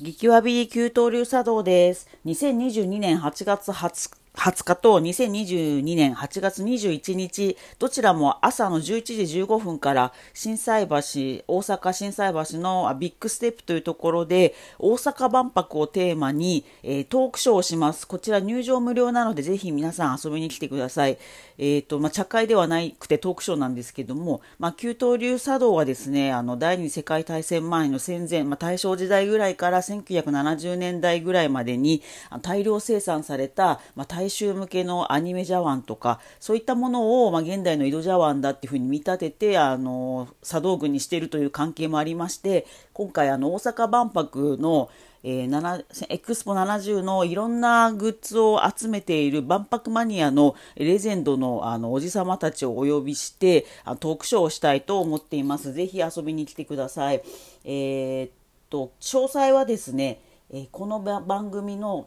激わび給湯流茶道です。2022年8月20 20日と2022年8月21日、どちらも朝の11時15分から震災橋、大阪震災橋のビッグステップというところで、大阪万博をテーマに、えー、トークショーをします。こちら入場無料なので、ぜひ皆さん遊びに来てください。え、ー、と、まあ、茶会ではなくてトークショーなんですけども、まあ、給湯流茶道はですね、あの、第二次世界大戦前の戦前、まあ、大正時代ぐらいから1970年代ぐらいまでに大量生産された、まあ、大衆向けのアニメ茶碗とかそういったものを、まあ、現代の井戸茶碗だっていうふうに見立ててあの茶道具にしているという関係もありまして今回あの大阪万博のえー、エクスポ70のいろんなグッズを集めている万博マニアのレジェンドのあのおじさまたちをお呼びしてあトークショーをしたいと思っています。ぜひ遊びに来てください。えー、っと詳細はですね、えー、この番組の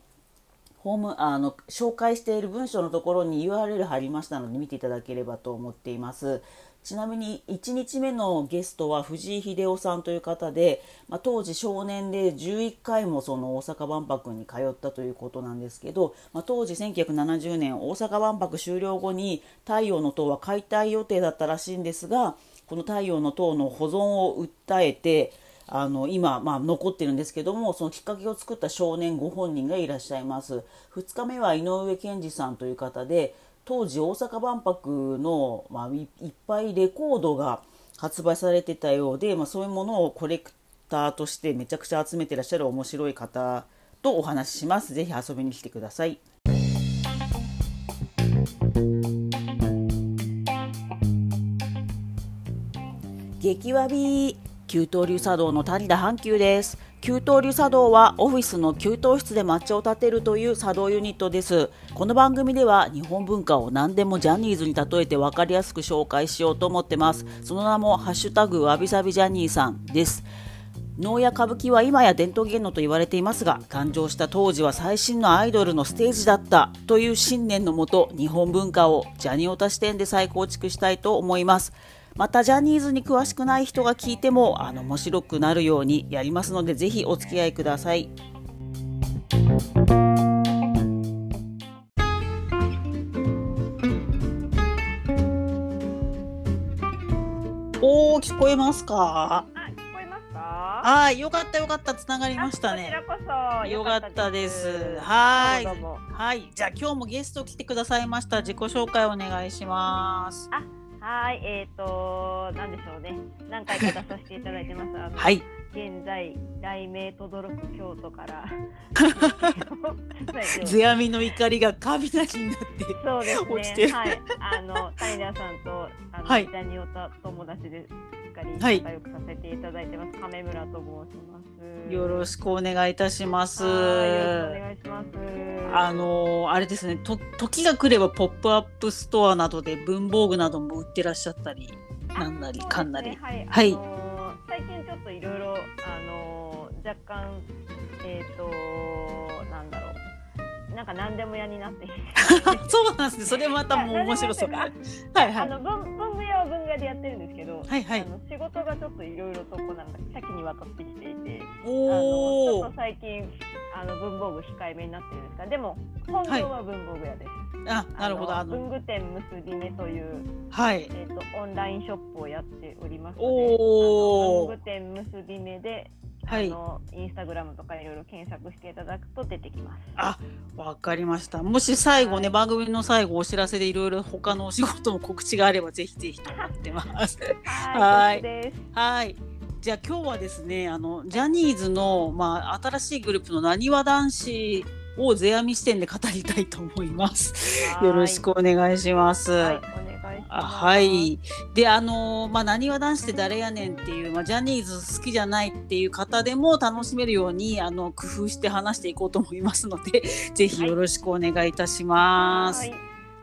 ホームあの紹介している文章のところに URL 貼りましたので見ていただければと思っています。ちなみに1日目のゲストは藤井秀夫さんという方で、まあ、当時少年で11回もその大阪万博に通ったということなんですけど、まあ、当時1970年大阪万博終了後に太陽の塔は解体予定だったらしいんですがこの太陽の塔の保存を訴えてあの今、まあ、残ってるんですけどもそのきっかけを作った少年ご本人がいらっしゃいます。2日目は井上健二さんという方で当時大阪万博の、まあ、いっぱいレコードが発売されてたようで、まあ、そういうものをコレクターとしてめちゃくちゃ集めてらっしゃる面白い方とお話しします。ぜひ遊びに来てください。激わび給湯流茶道の谷田阪急です。給湯流茶道はオフィスの給湯室で抹茶を立てるという茶道ユニットです。この番組では日本文化を何でもジャニーズに例えて分かりやすく紹介しようと思ってます。その名もハッシュタグわびさびジャニーさんです。能や歌舞伎は今や伝統芸能と言われていますが誕生した当時は最新のアイドルのステージだったという信念のもと日本文化をジャニオタ視点で再構築したいと思います。またジャニーズに詳しくない人が聞いてもあの面白くなるようにやりますのでぜひお付き合いください。おお聞こえますか？はい、よかったよかったつながりましたね。よかったです。はい。はい、じゃあ今日もゲスト来てくださいました。自己紹介お願いします。あはい、えっ、ー、と、なんでしょうね。何回か出させていただいてます。あのはい。現在、雷鳴とどろく京都から。世阿弥の怒りが雷になって。そうですね。はい、あの、谷田さんと、あの、はい、ジャニオタ友達で。かり仲良くさせていただいてます、はい、亀村と申しますよろしくお願いいたします。よろしくお願いします。あのあれですね。と時が来ればポップアップストアなどで文房具なども売ってらっしゃったりなんなりかんなり、ね、はい、はい、あのー、最近ちょっといろいろあのー、若干えっ、ー、となんか何でも屋になって そうなんですね。それまたもう面白そう。はいはい。あの文文具屋は文具屋でやってるんですけど、はいはい。あの仕事がちょっといろいろとこうなんか多岐にわたってきていて、おお。ちょっと最近あの文房具控えめになってるんですか。でも本業は文房具屋です。はい、あ、なるほど。あの文具店結び目という、はい。えっ、ー、とオンラインショップをやっておりますので、おお。文具店結び目ではい、あのインスタグラムとかいろいろ検索していただくと出てきます。あ、わかりました。もし最後ね、はい、番組の最後お知らせでいろいろ他のお仕事の告知があればぜひぜひと思ってます。はい。はい。じゃあ今日はですね、あのジャニーズのまあ新しいグループのなにわ男子を世阿弥視点で語りたいと思います。よろしくお願いします。はいあはい。で、あのまあ、なにわ男子って誰やねんっていう、まあ、ジャニーズ好きじゃないっていう方でも楽しめるように、あの、工夫して話していこうと思いますので、ぜひよろしくお願いいたします。はい。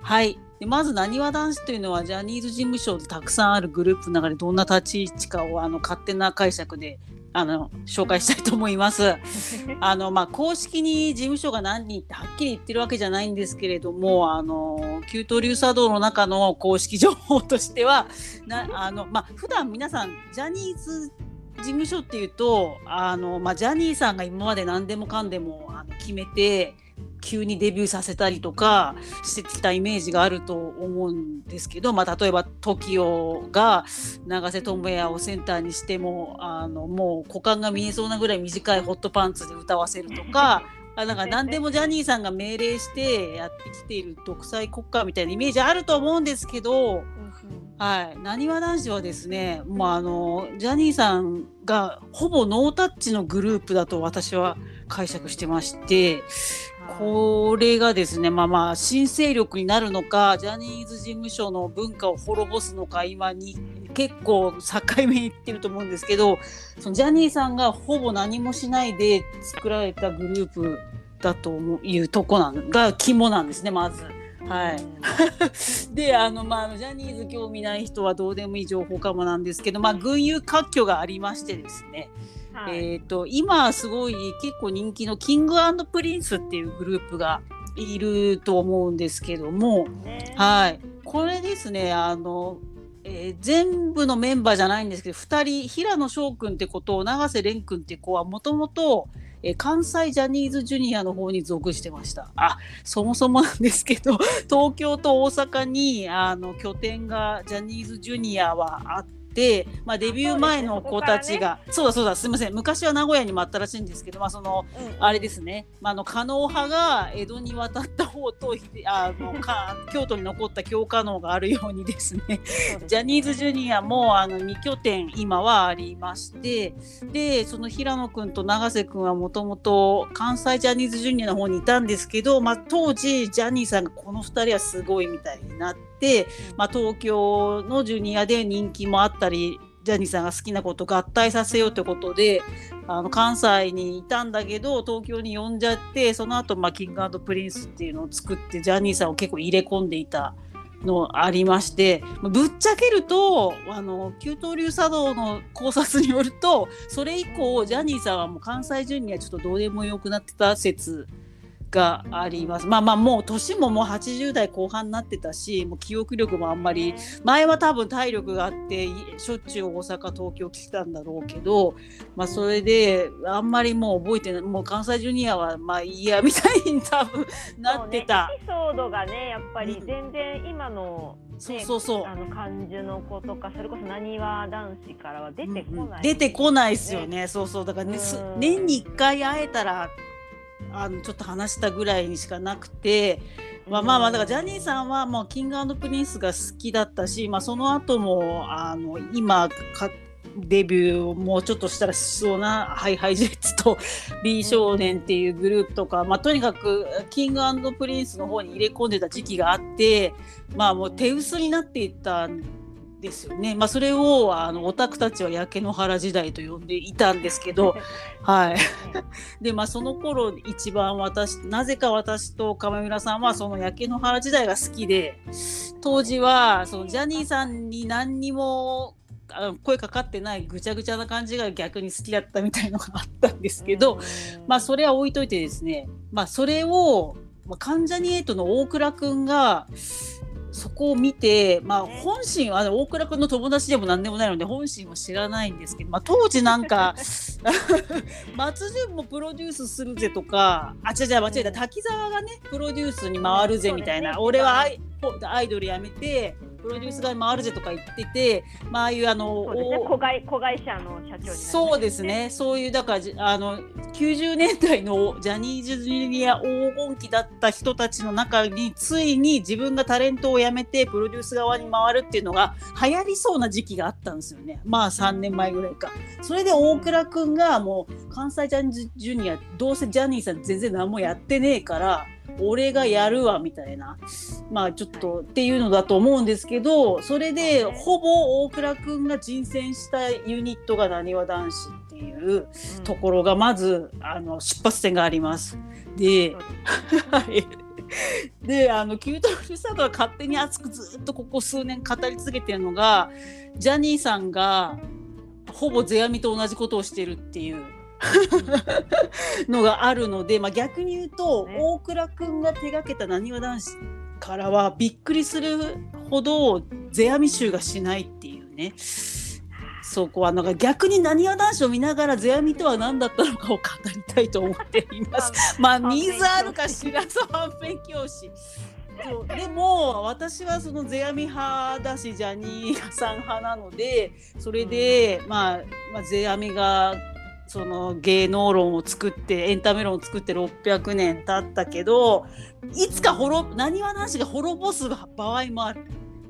はい、でまず、なにわ男子というのは、ジャニーズ事務所でたくさんあるグループの中でどんな立ち位置かを、あの、勝手な解釈であの紹介したいと思います。あのまあ、公式に事務所が何人ってはっきり言ってるわけじゃないんですけれどもあの旧東流茶道の中の公式情報としては なあの、まあ普段皆さんジャニーズ務所っていうとあの、まあ、ジャニーさんが今まで何でもかんでもあの決めて急にデビューさせたりとかしてきたイメージがあると思うんですけど、まあ、例えば TOKIO が永瀬智也をセンターにしてもあのもう股間が見えそうなぐらい短いホットパンツで歌わせるとか。あなんか何でもジャニーさんが命令してやってきている独裁国家みたいなイメージあると思うんですけど、はいなにわ男子はですね、まあ、あのジャニーさんがほぼノータッチのグループだと私は解釈してまして、これがですね、まあまあ、新勢力になるのか、ジャニーズ事務所の文化を滅ぼすのか、今に結構境目にいってると思うんですけど、そのジャニーさんがほぼ何もしないで作られたグループだというとこなんが肝なんですね、まず。はい、であの、まあ、ジャニーズ興味ない人はどうでもいい情報かもなんですけど、まあ、群雄割拠がありましてですね、はい、えっ、ー、と、今すごい結構人気のキングプリンスっていうグループがいると思うんですけども、ね、はい。これですね、あの、えー、全部のメンバーじゃないんですけど、2人、平野翔君ってことを永瀬廉君って子はもともと、え関西ジャニーズジュニアの方に属してました。あ、そもそもなんですけど、東京と大阪にあの拠点がジャニーズジュニアはあって、、まあ、デビュー前の子たちが。そう、ね,、だそうだすみません。昔は名古屋にもあったらしいんですけど、まあその、うん、あれですね、まあ、あの加納派が江戸に渡った方とあのか 京都に残った京狩野があるようにですね。ジャニーズジュニアもあの2拠点今はありまして。でその平野君と永瀬君はもともと関西ジャニーズジュニアの方にいたんですけど、まあ、当時ジャニーさんがこの2人はすごいみたいになって。、まあ、東京のジュニアで人気もあったりジャニーさんが好きな子と合体させようということであの関西にいたんだけど東京に呼んじゃってその後、まあキングプリンスっていうのを作ってジャニーさんを結構入れ込んでいたのありましてぶっちゃけるとあの九刀流茶道の考察によるとそれ以降ジャニーさんはもう関西ジュニアちょっとどうでもよくなってた説があります。まあまあもう年ももう80代後半になってたしもう記憶力もあんまり前は多分体力があってしょっちゅう大阪東京来たんだろうけど、まあ、それであんまりもう覚えてないもう関西ジュニアはまあいいやみたいに多分なってた。ね、エピソードがねやっぱり全然今の、ね、そうそうそうあの感じの子とかそれこそなにわ男子からは出てこない、ねうんうん、出てこないですよねそうそうだから、ね、年に1回会えたらあのちょっと話したぐらいにしかなくて。まあまあまあだからジャニーさんはもうキングプリンスが好きだったし、まあ、その後もあの今かデビューもうちょっとしたらしそうなハイハイジェッツと B 少年っていうグループとか、まあ、とにかくキングプリンスの方に入れ込んでた時期があってまあもう手薄になっていったんですよね。まあ、それをあのオタクたちは焼け野原時代と呼んでいたんですけど、はい。で、まあ、その頃一番私、なぜか私と亀村さんはその焼け野原時代が好きで、当時はそのジャニーさんに何にもあの声かかってないぐちゃぐちゃな感じが逆に好きだったみたいのがあったんですけど、まあそれは置いといてですね、まあそれを、まあ、関ジャニ∞の大倉くんがそこを見て、まあ、本心は大倉君の友達でも何でもないので本心は知らないんですけど、まあ、当時なんか 松潤もプロデュースするぜとかあ違う違う間違えた。滝沢がねプロデュースに回るぜみたいな、ね、俺はアイドルやめてプロデュースが回るぜとか言ってて、まあ、ああいうあの、ね、子会子会社の社長、ね、そうですね、そういうだからあの90年代のジャニーズジュニア黄金期だった人たちの中についに自分がタレントを辞めてプロデュース側に回るっていうのが流行りそうな時期があったんですよね。まあ3年前ぐらいか。それで大倉君がもう関西ジャニーズジュニアどうせジャニーさん全然何もやってねえから。俺がやるわみたいなまあちょっとっていうのだと思うんですけどそれでほぼ大倉君が人選したユニットがなにわ男子っていうところがまず、あの出発点があります。で、であのキュートルサードは勝手に熱くずっとここ数年語り続けてるのがジャニーさんがほぼ世阿弥と同じことをしてるっていう。のがあるので、まあ、逆に言うと、ね、大倉君が手がけたなにわ男子からはびっくりするほど世阿弥集がしないっていうね。そこはなんか逆になにわ男子を見ながら世阿弥とは何だったのかを語りたいと思っています。まあニーズあるかしらそう反面教師。そうでも私はその世阿弥派だしジャニーさん派なのでそれで、まあ、まあ世阿弥がその芸能論を作ってエンタメ論を作って600年経ったけどいつか滅なにわ男子が滅ぼす場合もある。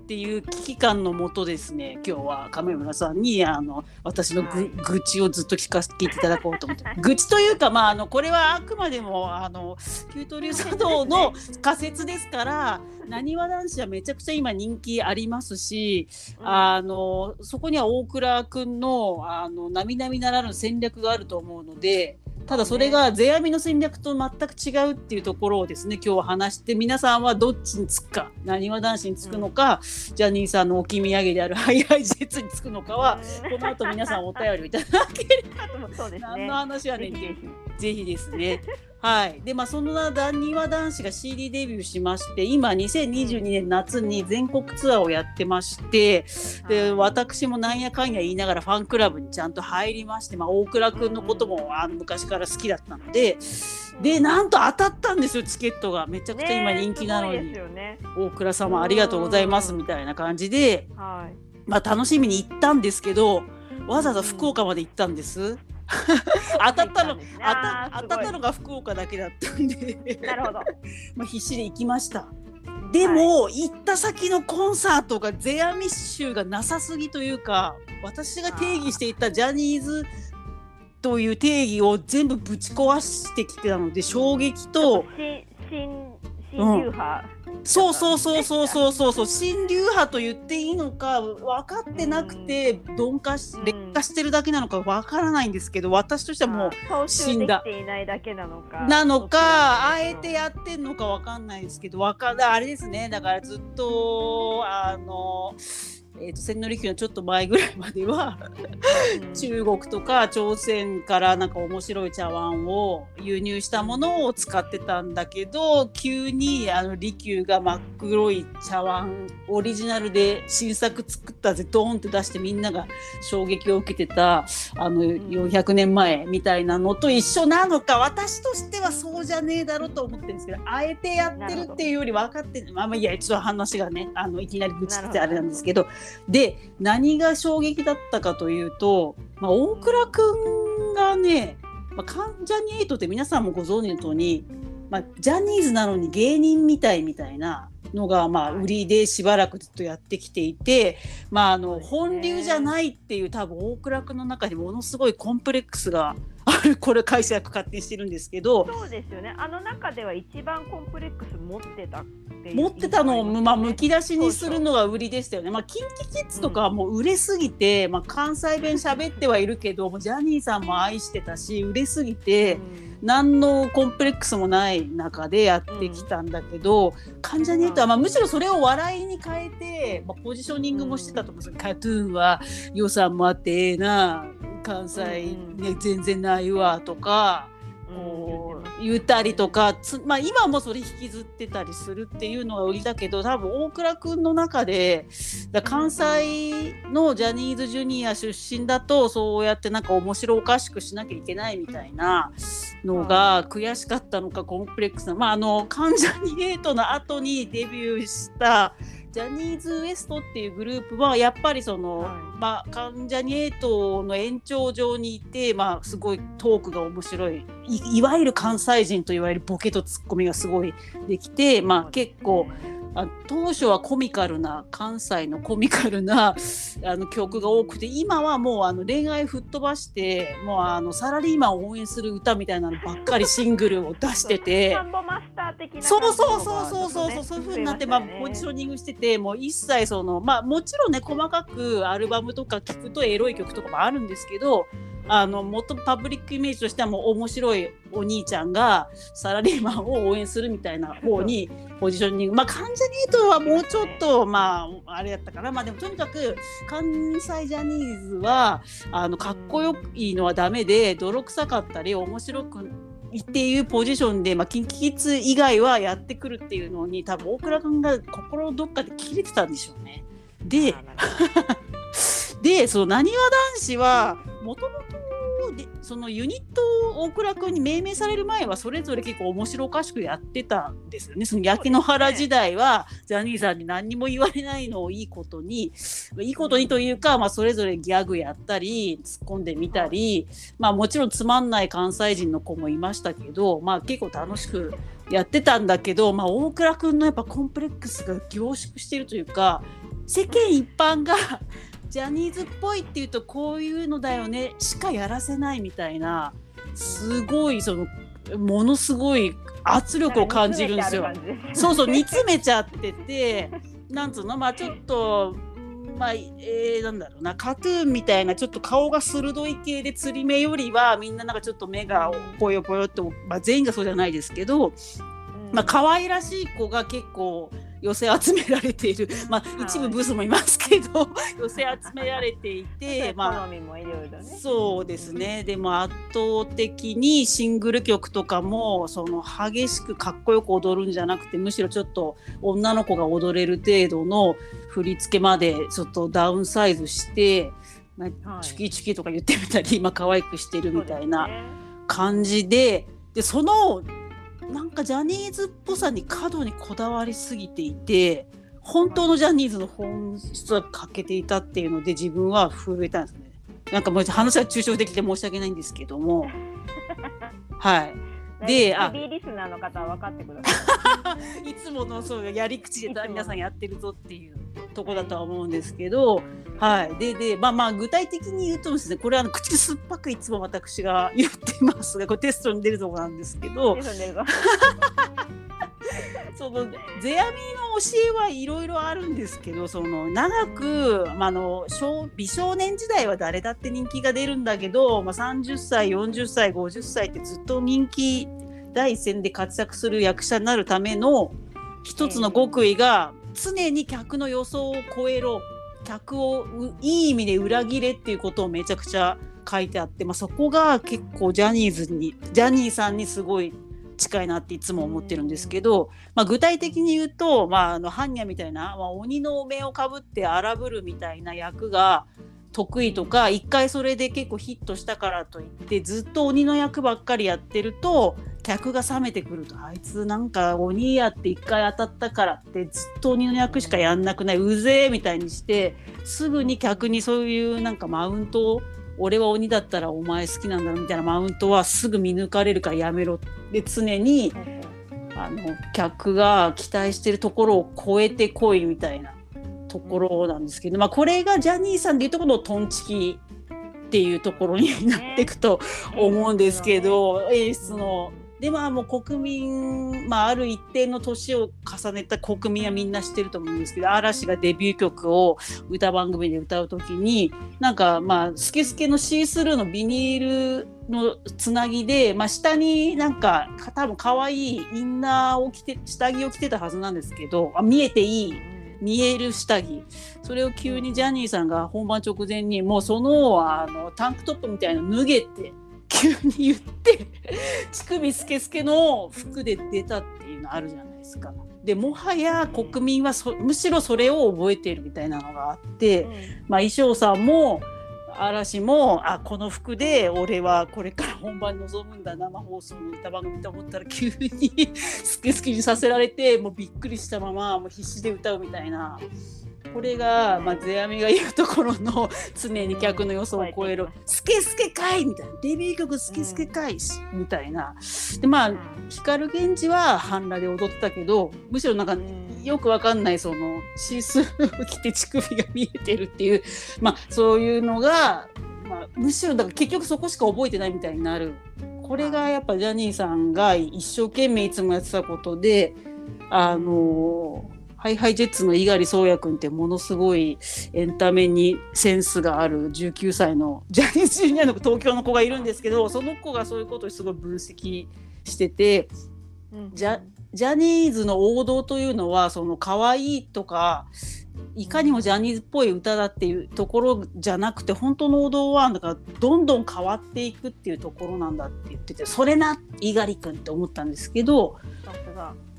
っていう危機感のもとですね今日は亀村さんにあの私の愚痴をずっと聞かせていただこうと思って 愚痴というか、まあ、あのこれはあくまでもあの旧東流茶道の 仮説ですから なにわ男子はめちゃくちゃ今人気ありますし、うん、あのそこには大倉君のあの並々ならぬ戦略があると思うので。ただそれが世阿弥の戦略と全く違うっていうところをですね今日は話して皆さんはどっちにつくかなにわ男子につくのか、うん、ジャニーさんの置き土産である ハイハイジェッツにつくのかは、この後皆さんお便りいただければ と思う。ね、何の話はねぜひですね。はい。で、まあ、そんなダニワ男子が CD デビューしまして、今、2022年夏に全国ツアーをやってまして、で、私もなんやかんや言いながらファンクラブにちゃんと入りまして、まあ、大倉くんのこともあの昔から好きだったので、で、なんと当たったんですよ、チケットが。めちゃくちゃ今人気なのに。ね、大倉様ありがとうございますみたいな感じで、はい、まあ、楽しみに行ったんですけど、わざわざ福岡まで行ったんです。当たったの、ね、当た当たったのが福岡だけだったんで。なるほど。まあ必死で行きました。でも、はい、行った先のコンサートがゼアミッシュがなさすぎというか私が定義していたジャニーズという定義を全部ぶち壊してきてたので衝撃と新新流派、うんそうそうそうそうそうそう。そう新流派と言っていいのか分かってなくて鈍化し劣化してるだけなのか分からないんですけど私としてはもう死んだ。なのか。あえてやってんのか分かんないですけど分かあれですね。だからずっとあの。えーと、千利休のちょっと前ぐらいまでは中国とか朝鮮からなんか面白い茶碗を輸入したものを使ってたんだけど急にあの利休が真っ黒い茶碗オリジナルで新作作ったぜドーンって出してみんなが衝撃を受けてたあの400年前みたいなのと一緒なのか私としてはそうじゃねえだろうと思ってるんですけどあえてやってるっていうより分かってまあまあいやちょっと話がねあのいきなり愚痴ってあれなんですけど。で何が衝撃だったかというと、まあ、大倉くんがね、まあ、関ジャニエイトって皆さんもご存知の通り、まあ、ジャニーズなのに芸人みたいみたいなのがまあ売りでしばらくずっとやってきていて、まあ、あの本流じゃないっていう多分大倉君の中にものすごいコンプレックスがあるこれ解釈勝手にしてるんですけどそうですよね。あの中では一番コンプレックス持ってた持ってたのを、まあ、むき出しにするのが売りでしたよね。まあ、キンキキッズとかはもう売れすぎて、うん、まあ、関西弁喋ってはいるけどもジャニーさんも愛してたし売れすぎて、うん、何のコンプレックスもない中でやってきたんだけど、うん、関ジャニエイトは、まあ、むしろそれを笑いに変えて、まあ、ポジショニングもしてたと思うんですけど、カトゥーンは予算もあってええな関西、ね、全然ないわとか。こう言ったりとかまあ、今もそれ引きずってたりするっていうのが売りだけど多分大倉君の中で関西のジャニーズジュニア出身だとそうやってなんか面白おかしくしなきゃいけないみたいなのが悔しかったのかコンプレックスな、まあ、あの関ジャニエイトの後にデビューしたジャニーズ WEST っていうグループはやっぱりその、はい、まあ、関ジャニエイトの延長上にいて、まあ、すごいトークが面白いいわゆる関西人といわれるボケとツッコミがすごいできて、まあ、結構。あ当初はコミカルな関西のコミカルな あの曲が多くて今はもうあの恋愛吹っ飛ばしてもうあのサラリーマンを応援する歌みたいなのばっかりシングルを出しててそうそうそうそうそうそうそういうふうになって、まあ、ポジショニングしててもう一切そのまあもちろんね細かくアルバムとか聴くとエロい曲とかもあるんですけどあの元パブリックイメージとしてはもう面白いお兄ちゃんがサラリーマンを応援するみたいな方に ポジショニング。まあ関ジャニートはもうちょっとまああれやったかな。まあでもとにかく関西ジャニーズはあのかっこよいのはダメで泥臭かったり面白くっていうポジションで、まあ、キンキキッズ以外はやってくるっていうのに多分大倉君が心どっかで切れてたんでしょうね。で でそのなにわ男子はもともとでそのユニットを大倉君に命名される前はそれぞれ結構面白おかしくやってたんですよね。その焼け野原時代は、ジャニーさんに何にも言われないのをいいことにいいことにというか、まあ、それぞれギャグやったり突っ込んでみたり、まあ、もちろんつまんない関西人の子もいましたけど、まあ、結構楽しくやってたんだけど、まあ、大倉君のやっぱコンプレックスが凝縮しているというか世間一般がジャニーズっぽいっていうとこういうのだよねしかやらせないみたいなすごいそのものすごい圧力を感じるんですよ。そうそう煮詰めちゃっててなんつうのまあちょっとまあ、えー、なんだろうなカトゥーンみたいなちょっと顔が鋭い系で釣り目よりはみんななんかちょっと目がぽよぽよって、まあ、全員がそうじゃないですけど、まあ可愛らしい子が結構寄せ集められている、まあ、一部ブスもいますけど。寄せ集められていて、まあ、そうですね。でも圧倒的にシングル曲とかもその激しくかっこよく踊るんじゃなくてむしろちょっと女の子が踊れる程度の振り付けまでちょっとダウンサイズして、まあ、チュキチュキとか言ってみたり、まあ可愛くしてるみたいな感じで。でそのなんかジャニーズっぽさに過度にこだわりすぎていて本当のジャニーズの本質は欠けていたっていうので自分は震えたんですね。なんかもう話は抽象的で申し訳ないんですけどもはい。で、あ、リスナーの方は分かってください。いつものそうやり口で皆さんやってるぞっていうとこだとは思うんですけど、はい。で、で、まあまあ具体的に言うとですね、これはあの口酸っぱくいつも私が言ってますが、これテストに出るとこなんですけど。その世阿弥の教えはいろいろあるんですけどその長く、まあの美少年時代は誰だって人気が出るんだけど、まあ、30歳40歳50歳ってずっと人気第一線で活躍する役者になるための一つの極意が常に客の予想を超えろ。客をいい意味で裏切れっていうことをめちゃくちゃ書いてあって、まあ、そこが結構ジャニーズにジャニーさんにすごい近いなっていつも思ってるんですけど、まあ、具体的に言うと、まあ、あの般若みたいな、まあ、鬼の目をかぶって荒ぶるみたいな役が得意とか一回それで結構ヒットしたからといってずっと鬼の役ばっかりやってると客が冷めてくると。あいつなんか鬼やって一回当たったからってずっと鬼の役しかやんなくないうぜえみたいにしてすぐに客にそういうなんかマウントを俺は鬼だったらお前好きなんだろみたいなマウントはすぐ見抜かれるからやめろで常にあの客が期待してるところを超えてこいみたいなところなんですけど、まあ、これがジャニーさんでいうところのトンチキっていうところになっていくと思うんですけど、演出の。でまあもう国民、まあ、ある一定の年を重ねた国民はみんな知ってると思うんですけど嵐がデビュー曲を歌番組で歌う時になんかまあスケスケのシースルーのビニールのつなぎで、まあ、下になんか多分可愛いインナーを着て下着を着てたはずなんですけどあ見えていい。見える下着。それを急にジャニーさんが本番直前にもうそのあのタンクトップみたいなの脱げて急に言って乳首スケスケの服で出たっていうのあるじゃないですか。でもはや国民はむしろそれを覚えているみたいなのがあって、うん、まあ衣装さんも嵐もあこの服で俺はこれから本番に臨むんだ生放送の歌番組と思ったら急にスケスケにさせられてもうびっくりしたままもう必死で歌うみたいな。これが、まあ、世阿弥が言うところの常に客の予想を超える「スケスケかい!」みたいな「デビュー曲スケスケかい!」みたいなでまあ光源氏は半裸で踊ってたけどむしろなんかよくわかんないそのシースルーを着て乳首が見えてるっていうまあそういうのが、まあ、むしろだから結局そこしか覚えてないみたいになる。これがやっぱジャニーさんが一生懸命いつもやってたことであのハイハイジェッツの猪狩宗也君ってものすごいエンタメにセンスがある19歳のジャニーズジュニアの東京の子がいるんですけどその子がそういうことをすごい分析してて、うん、ジャジャニーズの王道というのはその可愛いとかいかにもジャニーズっぽい歌だっていうところじゃなくて本当の王道はなんかどんどん変わっていくっていうところなんだって言っててそれな猪狩君って思ったんですけど。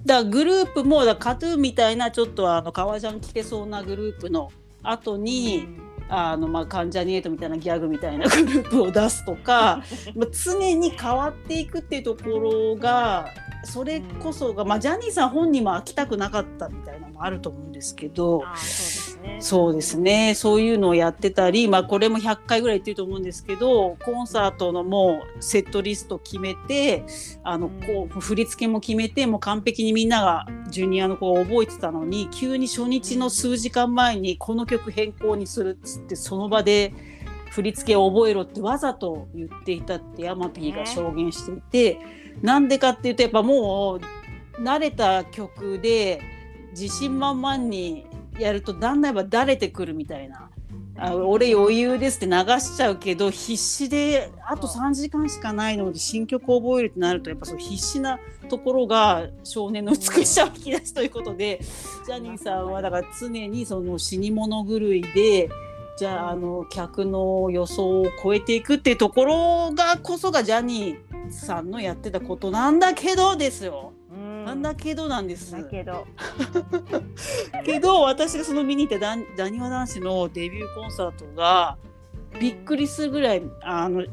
だグループもだカトゥーンみたいなちょっとあの革ジャン着てそうなグループの後に、あのまあ関ジャニエイトみたいなギャグみたいなグループを出すとか まあ常に変わっていくっていうところがそれこそが、まあ、ジャニーさん本人も飽きたくなかったみたいなのもあると思うんですけどそうですね。そういうのをやってたり、まあ、これも100回ぐらい言ってると思うんですけどコンサートのもうセットリスト決めてあのこう振り付けも決めてもう完璧にみんながジュニアの子を覚えてたのに急に初日の数時間前にこの曲変更にするっつってその場で。振り付けを覚えろってわざと言っていたってヤマピーが証言していて、なんでかっていうとやっぱもう慣れた曲で自信満々にやるとだんだんやっぱだれてくるみたいな。あ俺余裕ですって流しちゃうけど必死であと3時間しかないので新曲を覚えるってなるとやっぱそう必死なところが少年の美しさを引き出すということでジャニーさんはだから常にその死に物狂いでじゃああの客の予想を超えていくっていうところがこそがジャニーさんのやってたことなんだけどですよ。なんだけどなんです。だけど。けど私がその見に行ったダニワ男子のデビューコンサートがびっくりするぐらいあの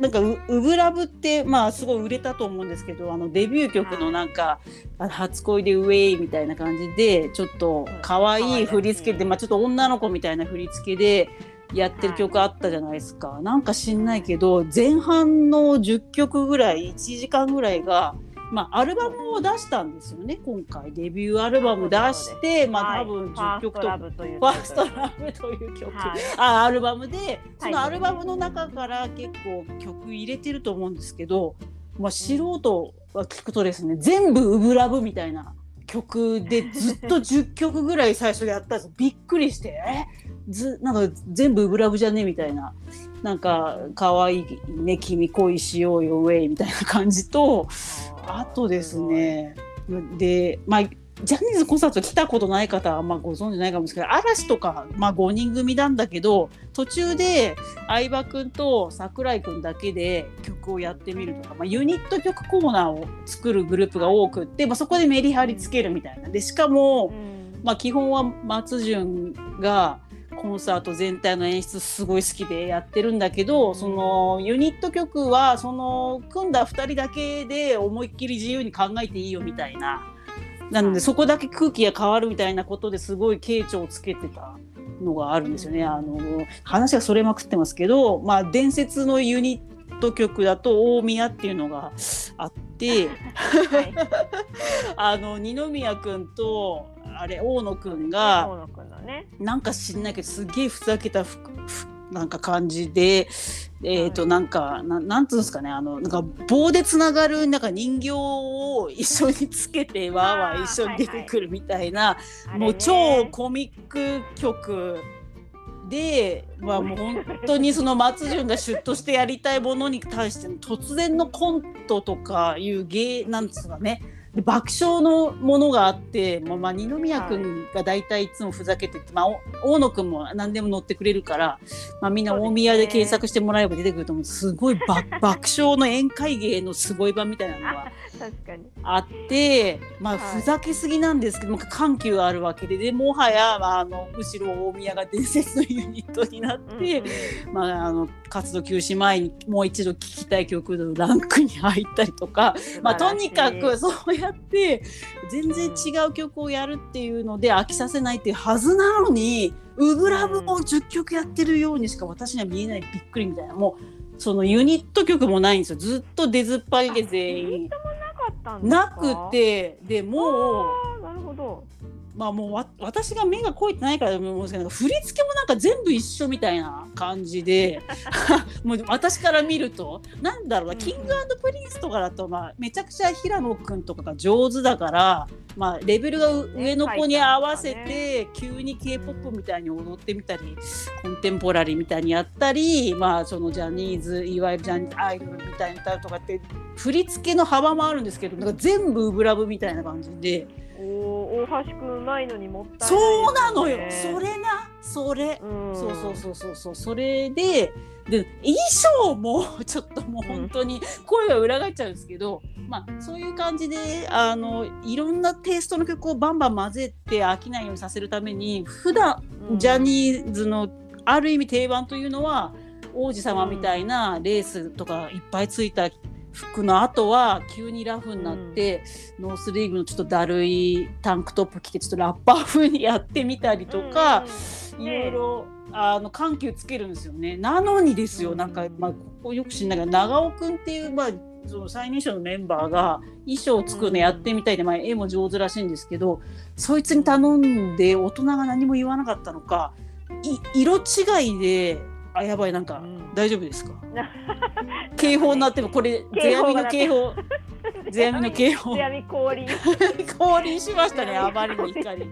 なんかウブラブってまあすごい売れたと思うんですけどあのデビュー曲のなんか「初恋でウェイ」みたいな感じでちょっと可愛い振り付けで、まあ、ちょっと女の子みたいな振り付けでやってる曲あったじゃないですか。なんか知んないけど前半の10曲ぐらい1時間ぐらいが。まあ、アルバムを出したんですよね今回。デビューアルバム出してまあ多分10曲と「ファーストラブ」という曲、はい、あアルバムで。そのアルバムの中から結構曲入れてると思うんですけど、まあ、素人は聞くとですね全部「ウブラブ」みたいな曲でずっと10曲ぐらい最初やったんです。びっくりしてえ？ずなんか全部「ウブラブ」じゃね？みたいな。なんか可愛いね君恋しようよウェイみたいな感じとあとですね。でまあジャニーズコンサート来たことない方はまご存知ないかもしれない。嵐とか、まあ、5人組なんだけど途中で相葉君と櫻井君だけで曲をやってみるとか、まあ、ユニット曲コーナーを作るグループが多くって、まあ、そこでメリハリつけるみたいな。でしかも、まあ、基本は松潤がコンサート全体の演出すごい好きでやってるんだけど、そのユニット曲はその組んだ2人だけで思いっきり自由に考えていいよみたいな。なのでそこだけ空気が変わるみたいなことですごい傾聴をつけてたのがあるんですよね。あの話がそれまくってますけど、まあ、伝説のユニット曲だと大宮っていうのがあって、はい、あの二宮君とあれ大野くんが大野くんの、ね、なんか知んないけどすげえふざけたふふなんか感じでえっ、ー、と、なんかななんつうんですかねあのなんか棒でつながるなんか人形を一緒につけてわーわー一緒に出てくるみたいな、はいはい、もう超コミック曲。で、まあ、もう本当にその松潤がシュッとしてやりたいものに対して突然のコントとかいう芸なんですかね。爆笑のものがあって、まあ、まあ二宮君が大体いつもふざけてて、まあ、大野君も何でも乗ってくれるから、まあ、みんな大宮で検索してもらえば出てくると思う。すごい 爆笑の宴会芸のすごい版みたいなのが あってまあふざけすぎなんですけど、緩急があるわけででもはや、まあ、あのむしろ大宮が伝説のユニットになって、まあ、あの活動休止前にもう一度聴きたい曲のランクに入ったりとか、まあ、とにかくそうやって全然違う曲をやるっていうので飽きさせないっていうはずなのに初心LOVE を10曲やってるようにしか私には見えないびっくりみたいな。もうそのユニット曲もないんですよ。ずっと出ずっぱりで全員。なくてでもうなるほどまあもう私が目が肥えてないから思うんですけど振り付けもなんか全部一緒みたいな感じで もう私から見るとなんだろうな、うん、キングプリンスとかだと、まあ、めちゃくちゃ平野君とかが上手だから、まあ、レベルが上の子に合わせて、急に k p o p みたいに踊ってみたり、コンテンポラリーみたいにやったり、まあ、そのジャニーズいわゆるジャニーズアイドルみたいに歌うとかって振り付けの幅もあるんですけどなんか全部ブラブみたいな感じで。お大橋くんないのにもったいない、ね、そうなのよ。それな。それ、うん、そうそうそうそう。そうそれでで衣装も ちょっともう本当に声が裏返っちゃうんですけど、うん、まあそういう感じであのいろんなテイストの曲をバンバン混ぜて飽きないようにさせるために普段、うん、ジャニーズのある意味定番というのは王子様みたいなレースとかいっぱいついた服の後は急にラフになって、うん、ノースリーブのちょっとだるいタンクトップ着てちょっとラッパー風にやってみたりとか、いろいろあの緩急つけるんですよね。なのにですよ、なんか、まあ、ここよく知んないけど長尾君っていう、まあ、その最年少のメンバーが衣装を作るのやってみたいで、まあ、絵も上手らしいんですけどそいつに頼んで大人が何も言わなかったのか色違いであやばいなんか、大丈夫ですか？警報になってもこれ世阿弥の警報。世阿弥の警報。世阿弥降臨。降臨しましたねあまりの怒り。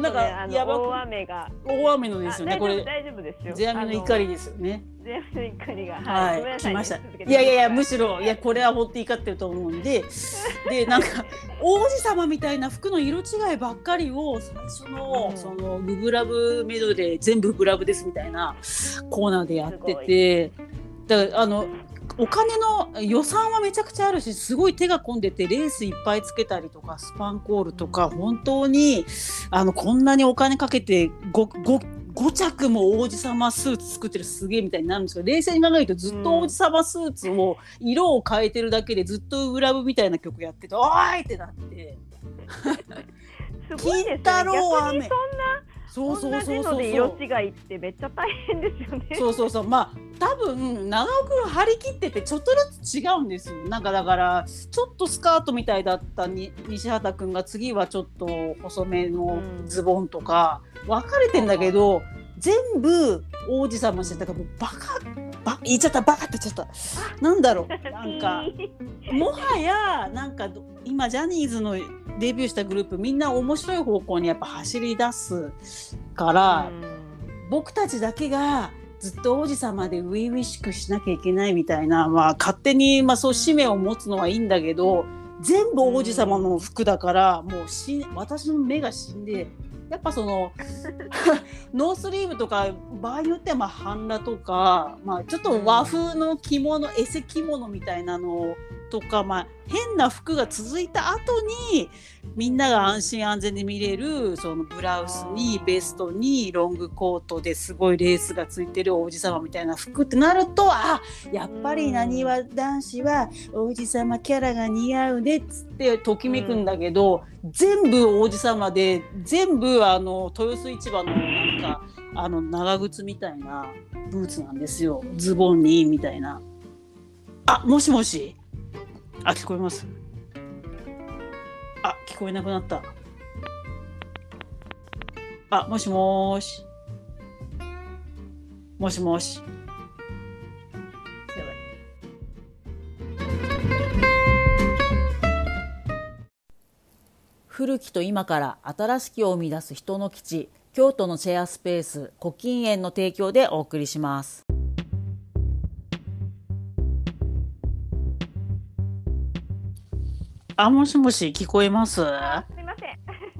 なんかやば大雨が。大雨のですよねこれ。大丈夫ですよ。世阿弥の怒りですよね世阿弥の怒りがはい、来ました。い。やいやいやむしろいやこれは放って怒ってると思うんで。でなんか王子様みたいな服の色違いばっかりを最初の、うん、そのブブラブメドレー全部ブラブですみたいなコーナーでやってて。だからあのお金の予算はめちゃくちゃあるしすごい手が込んでてレースいっぱいつけたりとかスパンコールとか本当にあのこんなにお金かけて 5, 5, 5着も王子様スーツ作ってるすげえみたいになるんですけど冷静に考えるとずっと王子様スーツを色を変えてるだけでずっとウラブみたいな曲やってて「おーい!」ってなって。すごいですね。逆にそんなそうそうそうそう色違いってめっちゃ大変ですよね。そうそうそうまあ多分長尾君張り切っててちょっとずつ違うんですよ。なんかだからちょっとスカートみたいだったに西畑君が次はちょっと細めのズボンとか分かれてんだけど、うん、全部王子様してたからもうバカバ言っちゃったバカって言っちゃった。なんだろうなんかもはやなんか今ジャニーズのデビューしたグループみんな面白い方向にやっぱ走り出すから、僕たちだけがずっと王子様で初々しくしなきゃいけないみたいな、まあ、勝手に、まあ、そう使命を持つのはいいんだけど全部王子様の服だから、もうし私の目が死んでやっぱその ノースリーブとか場合によってはまあ半裸とか、まあ、ちょっと和風の着物エセ着物みたいなのとか、まあ、変な服が続いた後にみんなが安心安全で見れるそのブラウスにベストにロングコートですごいレースがついてる王子様みたいな服ってなるとあやっぱりなにわ男子は王子様キャラが似合うねっつってときめくんだけど、全部王子様で全部あの豊洲市場のなんかあの長靴みたいなブーツなんですよ。ズボンにみたいな。あもしもし？あ、聞こえます。あ、聞こえなくなった。あ、もしもし。もしもし。古きと今から新しきを生み出す人の基地京都のシェアスペース古今園の提供でお送りします。あ、もしもし、聞こえます？すみません。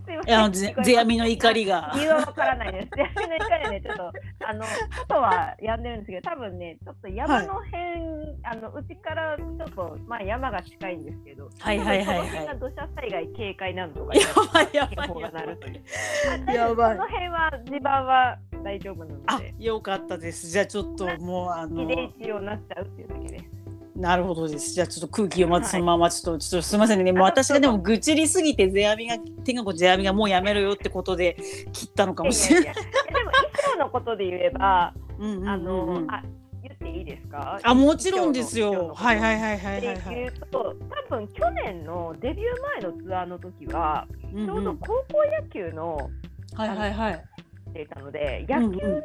すみません。ぜ、ぜやみの怒りが。理由はわからないです。ぜやみの怒りはね、ちょっと、あの、外はやんでるんですけど、多分ね、ちょっと山の辺、はい、あの、うちからちょっと、まあ、山が近いんですけど。はいはいはい、はい。土砂災害警戒なんとか。やばいやばい。が鳴るという。やばい。この辺は、地盤は大丈夫なので。あ、よかったです。じゃあ、ちょっと、もう、あの。遺伝子をなっちゃうっていうだけで。なるほどです。じゃあちょっと空気読まずそのままちょっと、ちょっとすみませんね。もう私がでも愚痴りすぎてゼアミが天が子ゼアミがもうやめろよってことで切ったのかもしれない。いやいやいやでも衣装のことで言えば、うんうんうんうん、あのあ言っていいですか？あもちろんですよ。はいはいはいはいはい、はい。言うと多分去年のデビュー前のツアーの時は、うんうん、ちょうど高校野球のはいはいはい。ていたので野球の、うんうん、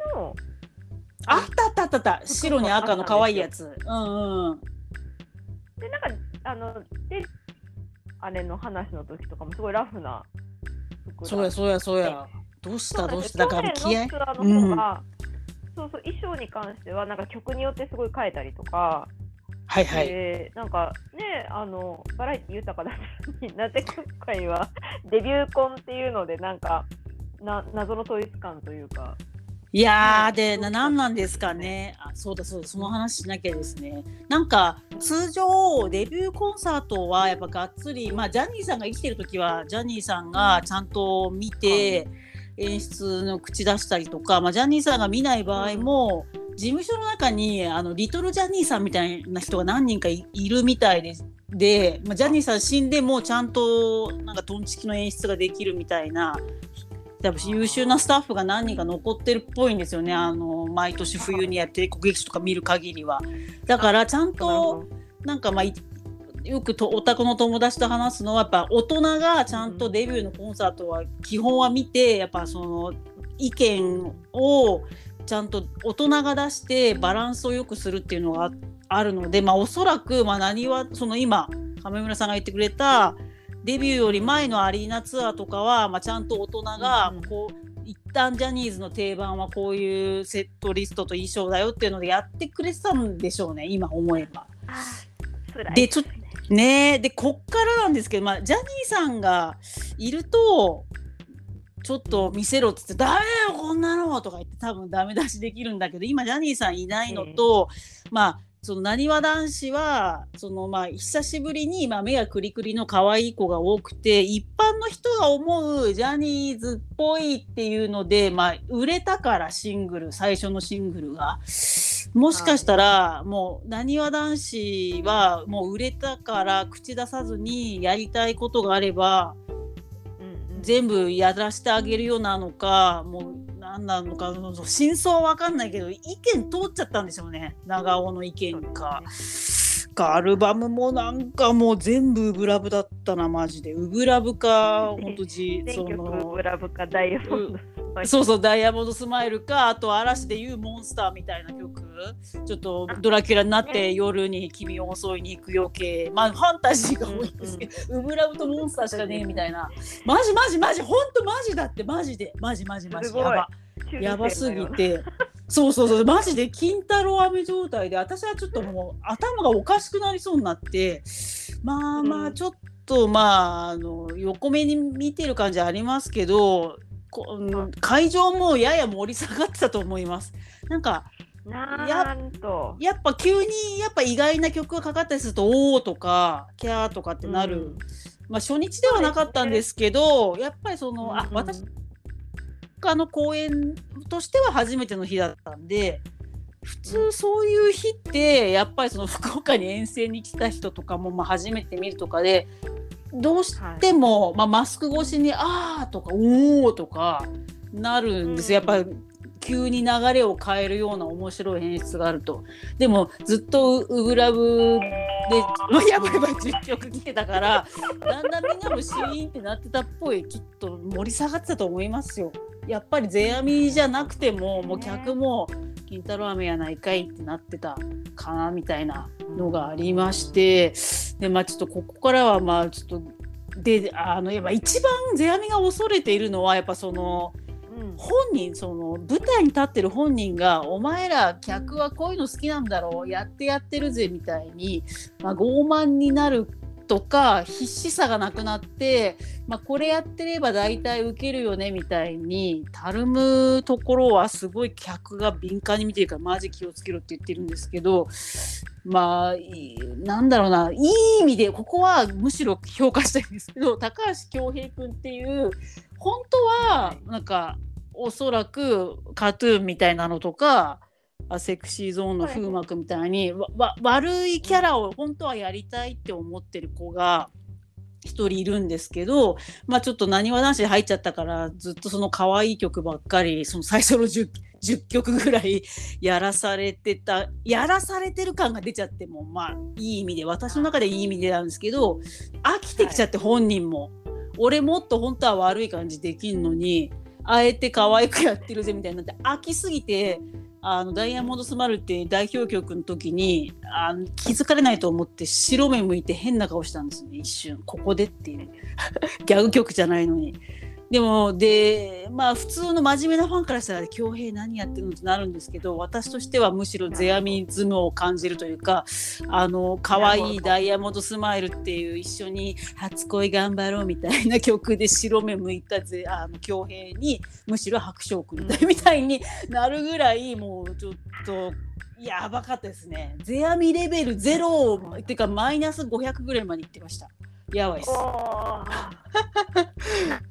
あったあったあったあった白に赤の可愛いやつ。うんうん。でなんかあのであれの話の時とかもすごいラフなそうやそうやそうや。どうした？どうしただから気合い、うん、そうそう衣装に関してはなんか曲によってすごい変えたりとか。はいはい、えー、なんかねあのバラエティ豊かだったのになぜ今回はデビューコンっていうのでなんかな謎の統一感というかいやーでな何なんですかね。あそうだそうだその話しなきゃですね。なんか通常デビューコンサートはやっぱがっつりまあジャニーさんが生きてる時はジャニーさんがちゃんと見て演出の口出したりとか、まあ、ジャニーさんが見ない場合も、事務所の中にあのリトルジャニーさんみたいな人が何人かいるみたいでで、まあ、ジャニーさん死んでもちゃんとなんかトンチキの演出ができるみたいな多分優秀なスタッフが何人か残ってるっぽいんですよね。あの毎年冬にやって国劇とか見る限りは。だからちゃんとなんかまあよくとお宅の友達と話すのはやっぱ大人がちゃんとデビューのコンサートは基本は見てやっぱその意見をちゃんと大人が出してバランスを良くするっていうのがあるので、まあ、おそらく、まあ、何はその今亀村さんが言ってくれたデビューより前のアリーナツアーとかは、まあ、ちゃんと大人がこう、うん、一旦ジャニーズの定番はこういうセットリストと衣装だよっていうのでやってくれてたんでしょうね今思えば。でちょっとねでこっからなんですけど、まあ、ジャニーさんがいるとちょっと見せろっつって「ダメだよこんなの!」とか言って多分ダメ出しできるんだけど今ジャニーさんいないのと、えー、まあそのなにわ男子はそのまあ久しぶりにまあ目がクリクリの可愛い子が多くて一般の人が思うジャニーズっぽいっていうのでまあ売れたからシングル最初のシングルが。もしかしたらもうなにわ男子はもう売れたから口出さずにやりたいことがあれば全部やらせてあげるようなのかもう何なのか真相は分かんないけど意見通っちゃったんでしょうね。長尾の意見か。アルバムもなんかもう全部ウブラブだったなマジで。ウブラブか 本当じそのウブラブかダイヤモンドそうそうダイヤモンドスマイルかあと嵐でいうモンスターみたいな曲。ちょっとドラキュラになって夜に君を襲いに行くよ系まあファンタジーが多いんですけど、ウブラブとモンスターしかねえみたいな。マジマジマジほんとマジだってマジで。マジマジマジ。やば。やばすぎて。そうそうそうマジで金太郎飴状態で私はちょっともう頭がおかしくなりそうになって。まあまあちょっと、まああの横目に見てる感じありますけど会場もやや盛り下がってたと思います。なんかややっぱ急にやっぱ意外な曲がかかったりすると「おお」とか「キャー」とかってなる、うん、まあ初日ではなかったんですけど、ね、やっぱりその、うん、あ私他の公演としては初めての日だったんで普通そういう日ってやっぱりその福岡に遠征に来た人とかもまあ初めて見るとかでどうしても、はい、まあ、マスク越しに「あー」とか「おー」とかなるんですよ、やっぱり急に流れを変えるような面白い演出があると。でもずっとウブラブで、まあ、やばいやばい10曲来てたからだんだんみんなもシーンってなってたっぽいきっと盛り下がってたと思いますよ。やっぱり世阿弥じゃなくてももう客も「金太郎飴やないかい」ってなってたかなみたいなのがありましてでまあちょっとここからはまあちょっとであのやっぱ一番世阿弥が恐れているのはやっぱその。本人その舞台に立ってる本人が「お前ら客はこういうの好きなんだろうやってやってるぜ」みたいに、まあ、傲慢になるとか必死さがなくなって、まあ、これやってれば大体受けるよねみたいにたるむところはすごい客が敏感に見てるからマジ気をつけろって言ってるんですけどまあなんだろうないい意味でここはむしろ評価したいんですけど高橋恭平君っていう本当はなんかおそらくカトゥーンみたいなのとかセクシーゾーンの風磨君みたいに、はい、悪いキャラを本当はやりたいって思ってる子が1人いるんですけど、まあ、ちょっとなにわ男子入っちゃったからずっとその可愛い曲ばっかりその最初の 10, 10曲ぐらい やらされてたやらされてる感が出ちゃってもまあいい意味で私の中でいい意味でなんですけど飽きてきちゃって本人も、はい、俺もっと本当は悪い感じできんのにあえて可愛くやってるぜみたいになって飽きすぎてあのダイヤモンドスマルって代表曲の時にあの気づかれないと思って白目向いて変な顔したんですね一瞬。ここでっていう。ギャグ曲じゃないのにでもでまあ普通の真面目なファンからしたら恭平何やってるのってなるんですけど私としてはむしろゼアミズムを感じるというかあの可愛いダイヤモンドスマイルっていう一緒に初恋頑張ろうみたいな曲で白目向いたぜあの恭平にむしろ拍手を送りたいみたいになるぐらいもうちょっと。やばかったですね。ゼアミレベル0っていうかマイナス500ぐらいまでいってました。やばいっす。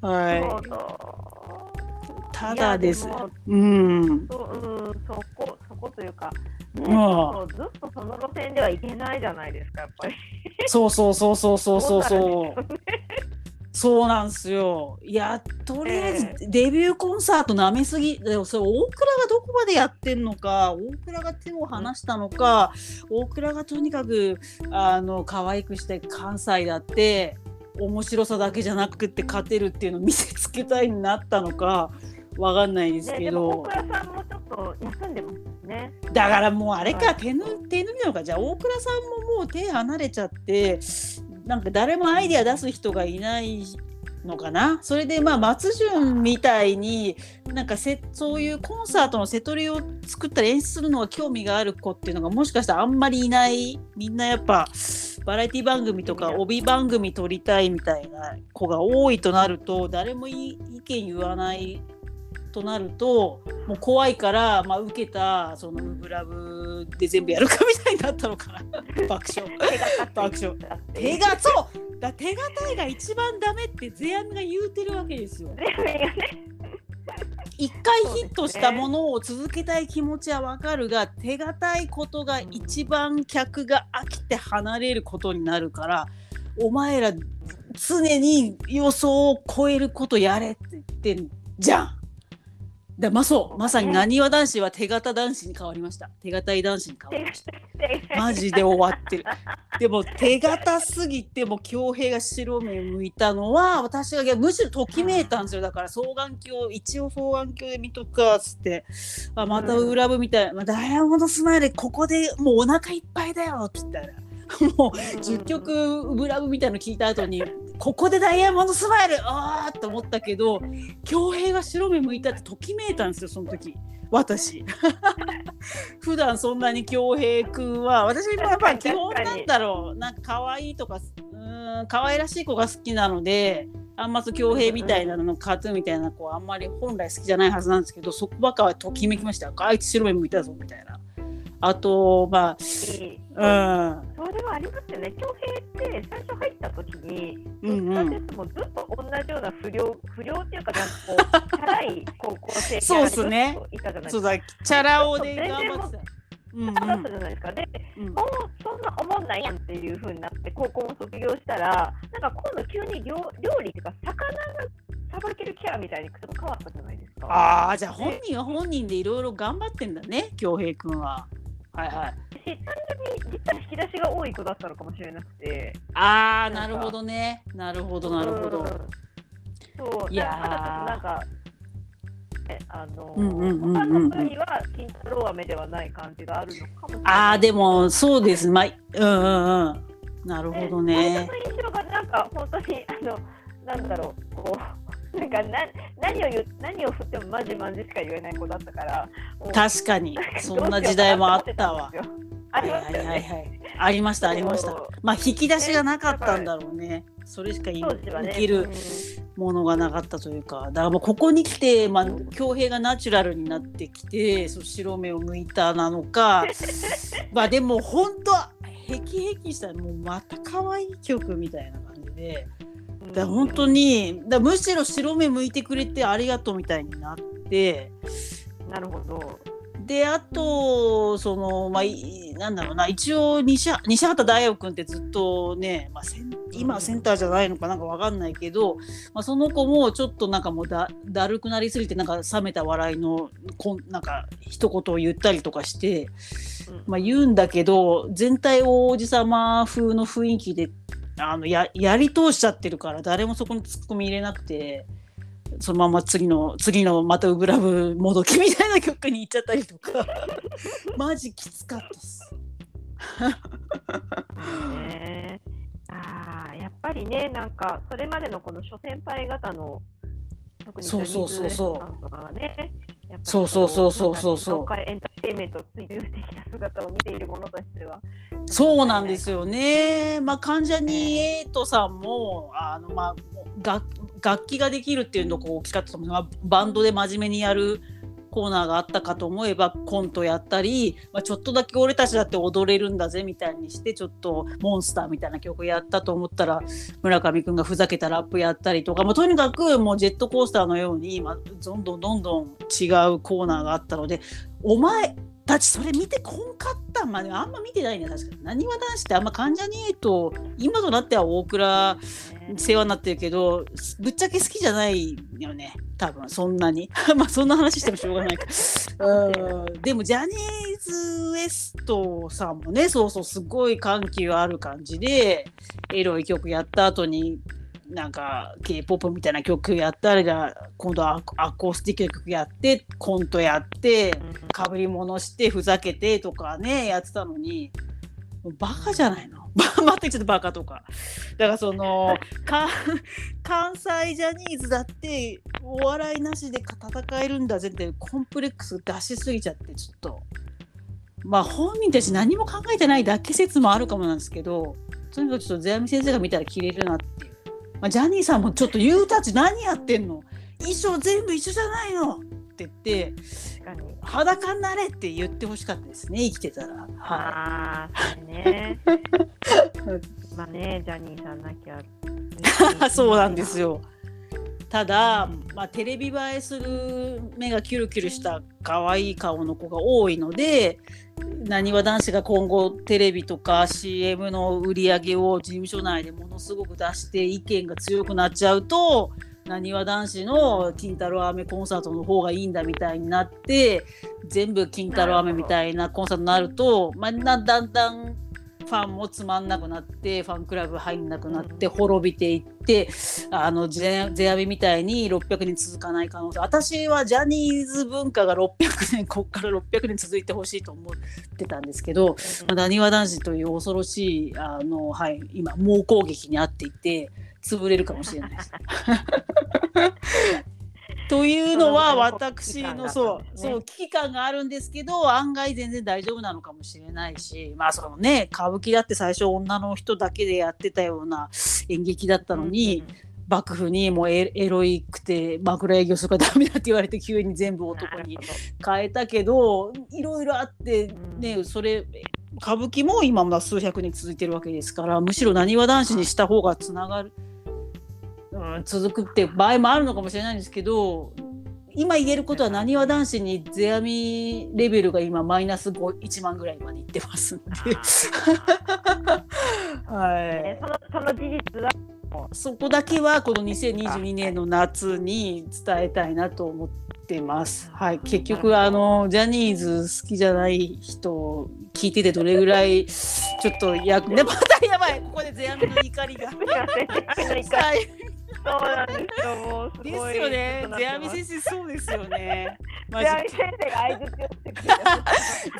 はい。ただです。うん、そうん、そこそこというか、ね、もうずっとその路線ではいけないじゃないですかやっぱり。そうそうそうそうそうそうそうそうなんですよ。いや、とりあえずデビューコンサートなめすぎ、でもそれ大倉がどこまでやってんのか、大倉が手を離したのか、大倉がとにかくあの可愛くして関西だって面白さだけじゃなくて勝てるっていうのを見せつけたいになったのか。わかんないですけど、大倉さんもちょっと休んでますねだからもうあれか、手ぬ手ぬみのかじゃあ大倉さんももう手離れちゃってなんか誰もアイデア出す人がいないのかな？それでまあ松潤みたいになんかせそういうコンサートの瀬戸りを作ったり演出するのが興味がある子っていうのがもしかしたらあんまりいない。みんなやっぱバラエティ番組とか帯番組撮りたいみたいな子が多いとなると誰も意見言わないとなるともう怖いから、まあ、受けたそのムブラブで全部やるかみたいになったのかな。爆笑。爆笑。手がそう。だ手堅いが一番ダメってゼアンが言うてるわけですよ。一回ヒットしたものを続けたい気持ちはわかるが、手堅いことが一番客が飽きて離れることになるからお前ら常に予想を超えることやれって言ってんじゃん。でまそうまさになにわ男子は手形男子に変わりました。手形い男子に変わりました。マジで終わってる。でも手形すぎても恭平が白目向いたのは私がむしろときめいたんですよ。だから双眼鏡一応双眼鏡で見とくかっつって。あまた裏部みたいな、まあ、ダイヤモンドスマイルここでもうお腹いっぱいだよって言ったら。もう10曲ブラブみたいの聞いた後にここでダイヤモンドスマイルあーと思ったけど恭平が白目向いたってときめいたんですよその時。私。普段そんなに恭平君は。私はやっぱり基本なんだろう。なんか可愛いとかうん可愛らしい子が好きなのであんまそ恭平みたいなのカートゥーンみたいな子はあんまり本来好きじゃないはずなんですけどそこばかはときめきました。あいつ白目向いたぞみたいな。あとまあ、うん、それはありますよね恭平って最初入った時に、うんうん、もずっと同じような不良不良っていうかなんかこう チャラい高校生そうですねそうだチャラ男で頑張ってた。うんうん、だったじゃないですか。で、うん、もうそんな思んないやんっていうふうになって高校も卒業したら、なんか今度急に料料理っていうか魚がさばけるキャラみたいにちょっと変わったじゃないですか。ああ、じゃあ本人は本人でいろいろ頑張ってんだね、恭平君は。はいはい。単純に実は引き出しが多い子だったのかもしれなくて。ああ、なるほどね。なるほど、なるほど。そう、いやなんか、あの、うんうんうんうん、他の国は金太郎飴ではない感じがあるのかもしれない。ああ、でもそうです。まあ、うんうんうん。なるほどね。印象がなんか本当にあのなんだろうこう。なんかな何を言何を振ってもマジマジしか言えない子だったから。確かに。そんな時代もあったわ。ありました、ね、はいはいはい、ありましたありました。まあ引き出しがなかったんだろうね。それしか生きるものがなかったというか、だからもうここに来て、まあ、恭平がナチュラルになってきて、そう白目を向いたなのか、まあでも本当、へきへきしたらもうまた可愛い曲みたいな感じで。だ本当にだむしろ白目向いてくれてありがとうみたいになってなるほど。であとそのまあなんだろうな一応西西畑大也君ってずっとね、まあ、今はセンターじゃないのかなんか分かんないけど、まあ、その子もちょっとなんかもうだだるくなりすぎてなんか冷めた笑いのこなんか一言を言ったりとかして、まあ、言うんだけど全体を王子様風の雰囲気であのややり通しちゃってるから誰もそこにツッコミ入れなくてそのまま次の次のまたウブラブもどきみたいな曲に行っちゃったりとか マジきつかったっす。ね、あやっぱりねなんかそれまでのこの諸先輩方の特にそうそうそうそうとかがねそうそうそうそうそうそう。エンターテインメント追求的な姿を見ているものとしては。そうなんですよね。まあ関ジャニエイトさんもあのまあ楽楽器ができるっていうのが大きかったと思う。まあ、バンドで真面目にやるコーナーがあったかと思えばコントやったり、まあ、ちょっとだけ俺たちだって踊れるんだぜみたいにしてちょっとモンスターみたいな曲やったと思ったら村上くんがふざけたラップやったりとか、まあ、とにかくもうジェットコースターのように、まあ、どんどんどんどん違うコーナーがあったのでお前たちそれ見てこんかったまであんま見てないね確かに。なにわ男子ってあんま関ジャニと今となっては大倉世話になってるけどぶっちゃけ好きじゃないよね。多分そんなに。まあそんな話してもしょうがないか。うん。でもジャニーズ WEST さんもねそうそうすごい緩急ある感じでエロい曲やった後になんか K-POP みたいな曲やったりだ今度はアコースティックの曲やってコントやってかぶり物してふざけてとかねやってたのにバカじゃないの？待ってちょっとバカとか。だからその関西ジャニーズだってお笑いなしで戦えるんだぜってコンプレックス出しすぎちゃってちょっと。まあ本人たち何も考えてないだけ説もあるかもなんですけどとにかくちょっと世阿弥先生が見たら切れるなっていう。まあ、ジャニーさんもちょっと言うたち何やってんの？衣装全部一緒じゃないの！って言って裸になれって言ってほしかったですね生きてたら。はい、ああね まあねジャニーさんなきゃ そうなんですよ。ただ、まあ、テレビ映えする目がキュルキュルした可愛い顔の子が多いのでなにわ男子が今後テレビとか CM の売り上げを事務所内でものすごく出して意見が強くなっちゃうとなにわ男子の金太郎飴コンサートの方がいいんだみたいになって全部金太郎飴みたいなコンサートになると、まあ、だんだんファンもつまんなくなってファンクラブ入んなくなって滅びていってあのゼゼアビみたいに600年続かない可能性私はジャニーズ文化が600年こっから600年続いてほしいと思ってたんですけどなにわ男子という恐ろしいあの、はい、今猛攻撃にあっていて潰れるかもしれないです。というのは私のそうそう危機感があるんですけど案外全然大丈夫なのかもしれないしまあそのね歌舞伎だって最初女の人だけでやってたような演劇だったのに、幕府にもうエロいくて枕営業するからダメだって言われて急に全部男に変えたけどいろいろあってねそれ歌舞伎も今も数百年続いてるわけですからむしろなにわ男子にした方がつながる。うん、続くっていう場合もあるのかもしれないんですけど今言えることはなにわ男子に世阿弥レベルが今マイナス1万ぐらいまでいってますんで。はい、そのその事実は？そこだけはこの2022年の夏に伝えたいなと思ってます。はい、結局あのジャニーズ好きじゃない人聞いててどれぐらいちょっとやね またやばい。ここで世阿弥の怒りが。そうなんですよ。もうすごい。ですよね。ゼアミ先生そうですよね。ゼアミ先生が相槌をしてくれ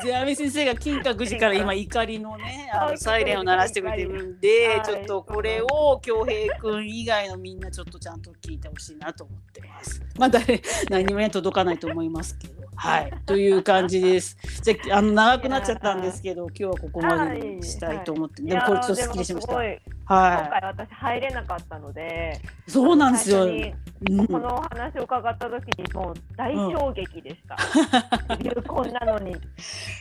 ゼアミ先生が金閣寺から今怒りのね、あのサイレンを鳴らしてくれてるんで、ちょっとこれを恭平君以外のみんなちょっとちゃんと聞いてほしいなと思ってます。まあ誰何もね届かないと思いますけど。はい、という感じです。じゃあの長くなっちゃったんですけど、今日はここまでにしたいと思って、でもこれちょっとすっきりしました。はい。今回私入れなかったので、そうなんですよ。このお話を伺った時にもう大衝撃でした。うん、レビューコンなのに。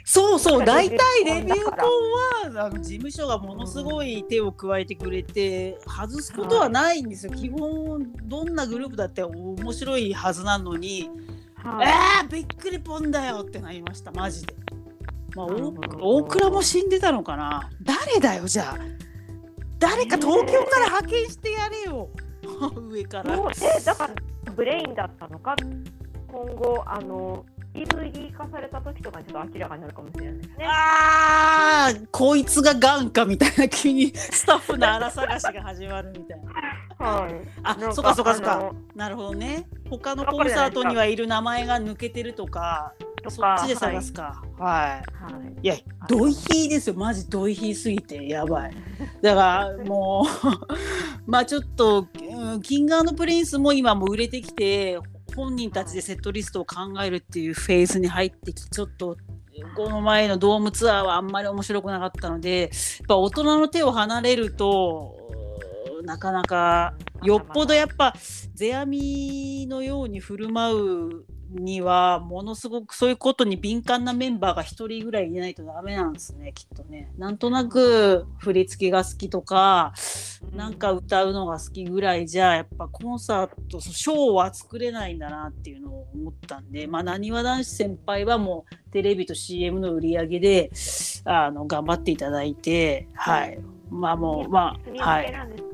そうそう、大体レビューコンはあの事務所がものすごい手を加えてくれて、外すことはないんですよ。はい、基本どんなグループだって面白いはずなのに。はい、えー、びっくりぽんだよってなりました。マジで。まあ、大倉も死んでたのかな。誰だよじゃあ。誰か東京から派遣してやれよ。上から。えだからブレインだったのか。今後あの DVD 化された時とかにちょっと明らかになるかもしれないですね。ああこいつががんかみたいな急にスタッフの荒探しが始まるみたいな。はい、あそっかそっかそっかなるほどね他のコンサートにはいる名前が抜けてるとかそっちで探すかはい、はい、いやドイヒーですよマジドイヒーすぎてやばいだからもうまあちょっと、うん、キングプリンスも今も売れてきて本人たちでセットリストを考えるっていうフェーズに入ってきちょっとこの前のドームツアーはあんまり面白くなかったのでやっぱ大人の手を離れるとなかなかよっぽどやっぱ世阿弥のように振る舞うにはものすごくそういうことに敏感なメンバーが1人ぐらいいないとダメなんですねきっとね。なんとなく振り付けが好きとかなんか歌うのが好きぐらいじゃやっぱコンサートショーは作れないんだなっていうのを思ったんでまあなにわ男子先輩はもうテレビと CM の売り上げであの頑張っていただいてはい。まあもうまあはい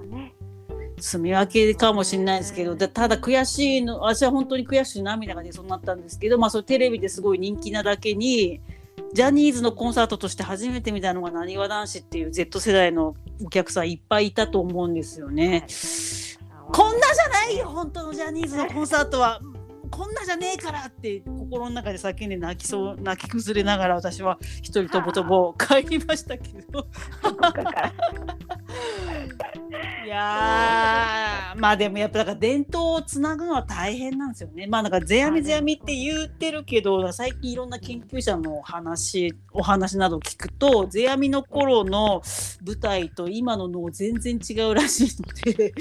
住み分けかもしれないですけどただ悔しいの私は本当に悔しい涙が出そうになったんですけど、まあ、それテレビですごい人気なだけにジャニーズのコンサートとして初めて見たのがなにわ男子っていう Z 世代のお客さんいっぱいいたと思うんですよね。こんなじゃないよ本当のジャニーズのコンサートは。こんなじゃねえからって心の中で叫んで泣きそう泣き崩れながら私は一人とぼとぼ帰りましたけど。いやまあでもやっぱだから伝統をつなぐのは大変なんですよね。まあなんか世阿弥世阿弥って言ってるけど最近いろんな研究者の話お話などを聞くと世阿弥の頃の舞台と今の能全然違うらしいので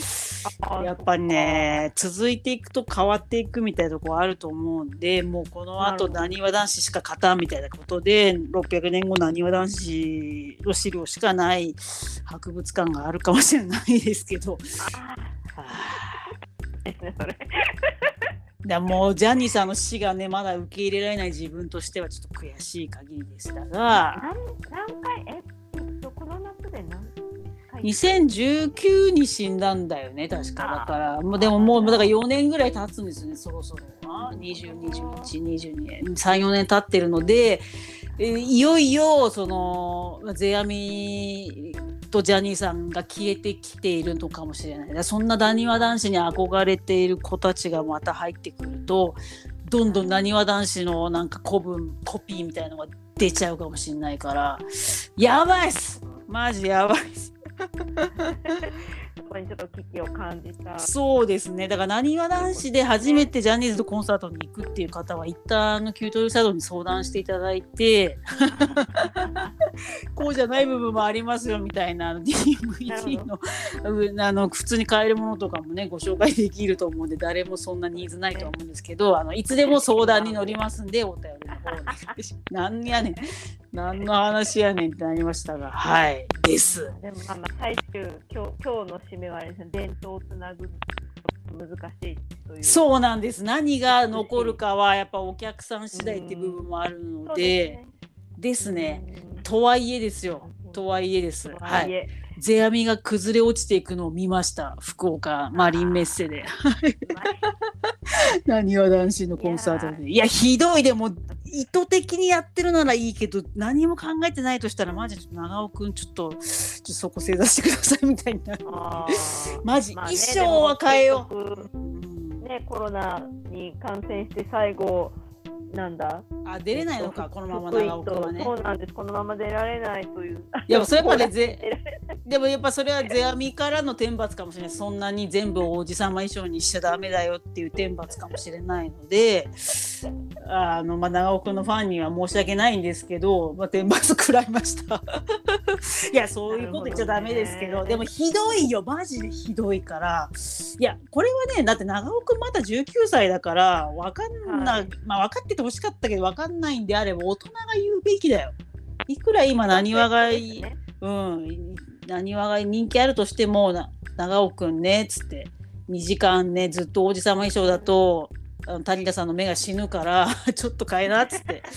やっぱりね続いていくと変わっていくみたいなとこあると思うんでもうこのあとなにわ男子しか勝たんみたいなことで600年後なにわ男子の資料しかない博物館があるかもしれないですけど。だもうジャニーさんの死がねまだ受け入れられない自分としてはちょっと悔しい限りでしたが。何回えっとこの夏で何2019に死んだんだよね確か。だからもうでももうだから4年ぐらい経つんですねそろそろ。202122年。34年経ってるのでいよいよその世阿弥とジャニーさんが消えてきているのかもしれない。そんななにわ男子に憧れている子たちがまた入ってくるとどんどんなにわ男子のなんか古文コピーみたいのが出ちゃうかもしれないから。やばいっす！マジやばいっす そこにちょっと危機を感じた。そうですね。だからなにわ男子で初めてジャニーズとコンサートに行くっていう方は一旦キュートルサドに相談していただいて こうじゃない部分もありますよみたいな DVD の あの普通に買えるものとかもねご紹介できると思うんで誰もそんなニーズないと思うんですけどあのいつでも相談に乗りますんでお便りの方に。何やねん何の話やねんってなりましたが、はい、です。でも、まあ、まあ最終、今日、今日の締めはあれですね、伝統をつなぐ。難しいという。そうなんです。何が残るかはやっぱお客さん次第っていう部分もあるので、ですね。とはいえですよ。とはいえです。はい。世阿弥が崩れ落ちていくのを見ました福岡マリンメッセで。なにわ男子のコンサートで。いやひどいでも意図的にやってるならいいけど何も考えてないとしたらマジで長尾くんちょっとちょっとそこ正座してくださいみたいな マジ、まあね、衣装は変えよう。ねコロナに感染して最後なんだ？あ出れないのか、このまま長岡はね。そうなんです、このまま出られないという。いや、それまで ぜ、でもやっぱそれは世阿弥からの天罰かもしれない。そんなに全部王子様衣装にしちゃだめだよっていう天罰かもしれないので、あの、まあ、長岡のファンには申し訳ないんですけど、まあ、天罰食らいました。いや、そういうこと言っちゃだめですけど、どでもひどいよ、マジでひどいから。いや、これはね、だって長尾くんまだ19歳だから、わかんない、はい、まあ分かっててほしかったけど、わかんないんであれば、大人が言うべきだよ。いくら今、なにわがい、うん、なにわが人気あるとしても、な長尾くんね、つって、2時間ね、ずっと王子様衣装だと、あの谷田さんの目が死ぬから ちょっと変えなっつって。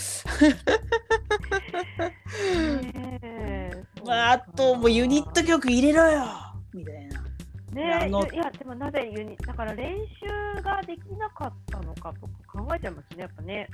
まあ、あともうユニット曲入れろよみたいな。ねいやでもなぜユニだから練習ができなかったのかとか考えちゃいますねやっぱね。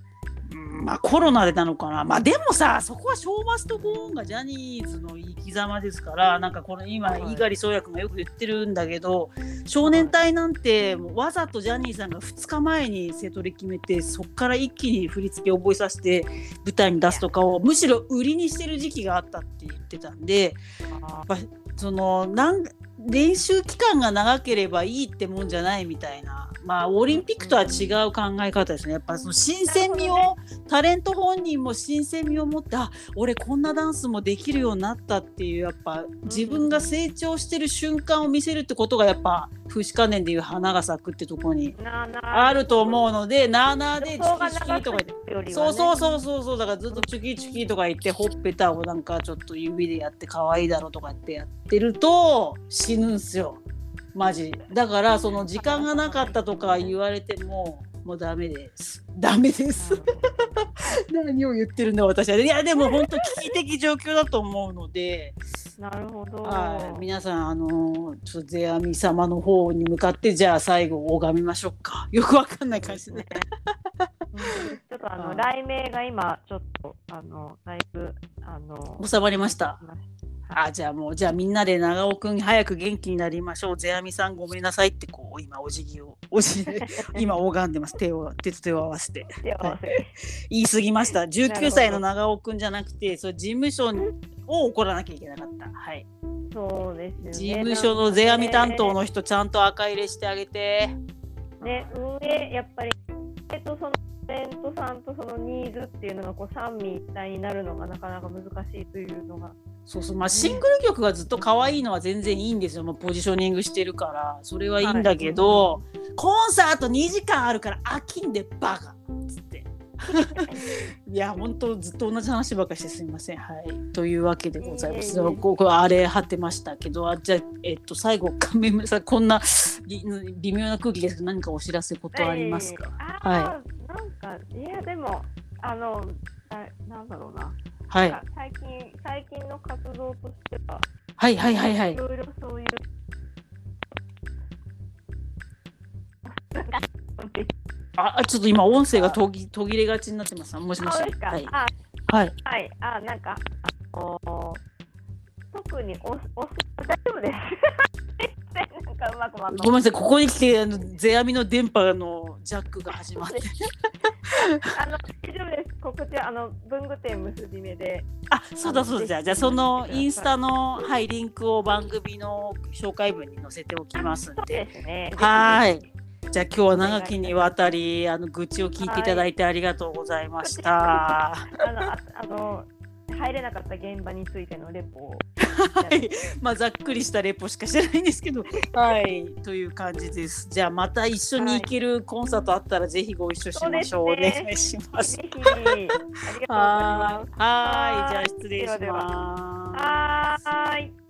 まあコロナでなのかな。まあでもさ、そこはショーマストゴーンがジャニーズの生き様ですから、なんかこの今、猪狩宗也君がよく言ってるんだけど、少年隊なんてわざとジャニーさんが2日前に瀬戸り決めて、そこから一気に振り付けを覚えさせて舞台に出すとかを、むしろ売りにしてる時期があったって言ってたんで、やっそのなん練習期間が長ければいいってもんじゃないみたいなまあオリンピックとは違う考え方ですね。やっぱその新鮮味を、ね、タレント本人も新鮮味を持ってあ俺こんなダンスもできるようになったっていうやっぱ自分が成長してる瞬間を見せるってことがやっぱ風刺観念でいう花が咲くってとこにあると思うのでなあなあでチュキチキとか言って、ね、そうそうそう。そうそうだからずっとチュキチキとか言ってほっぺたをなんかちょっと指でやって可愛いだろうとかってやってると死ぬんすよ。マジ。だからその時間がなかったとか言われてももうダメです。ダメです。何を言ってるんだ私は。いやでも本当危機的状況だと思うので。なるほど、はい、皆さんあのちょっと世阿弥様の方に向かってじゃあ最後拝みましょうか。よくわかんない感じで。ねちょっとあの雷鳴が今ちょっとあのだいぶあの収まりましたあじゃあもうじゃあみんなで長尾くん早く元気になりましょう。世阿弥さんごめんなさいってこう今お辞儀をお辞儀 今拝んでます。手を手と手を合わせて。言い過ぎました。19歳の長尾くんじゃなくてそれ事務所を怒らなきゃいけなかった。はい。そうですね。事務所の世阿弥担当の人ちゃんと赤入れしてあげて。ね運営やっぱりえっとそのタレントさんとそのニーズっていうのがこう三位一体になるのがなかなか難しいというのがそうそう。まあシングル曲がずっと可愛いのは全然いいんですよ、まあ、ポジショニングしてるから。それはいいんだけど、はい、コンサート2時間あるから飽きんでバカ。っつって。いや本当ずっと同じ話ばっかしてすみません。はい。というわけでございます、えー、ここあれ張ってましたけどあじゃあえっと最後亀村さんこんな微妙な空気です。けど何かお知らせことありますか、えー、はい。なんかいやでもあのあなんだろうなはい、最近最近の活動としては、はいはいはいはい。いろいろそういう。あ、ちょっと今音声が途切途切れがちになってます。もしもし。はい。はい。はい。あ、なんか、あの特にお、お、大丈夫です。なんかうまくまごめんなさい、ここに来て、あの、世阿弥の電波のジャックが始まって。あの、大丈夫です。告知、あの、文具店結び目で。あ、そうだそうだ、じゃあ、じゃあ、そのインスタの、はい、リンクを番組の紹介文に載せておきますんで。ですね。はい。じゃあ今日は長きにわたりあの愚痴を聞いていただいてありがとうございました。あのああの入れなかった現場についてのレポを。はい、まあざっくりしたレポしかしてないんですけど、はい、という感じです。じゃあまた一緒に行けるコンサートあったらぜひご一緒しましょう。はい、お願いします。はい、じゃあ失礼します。はい。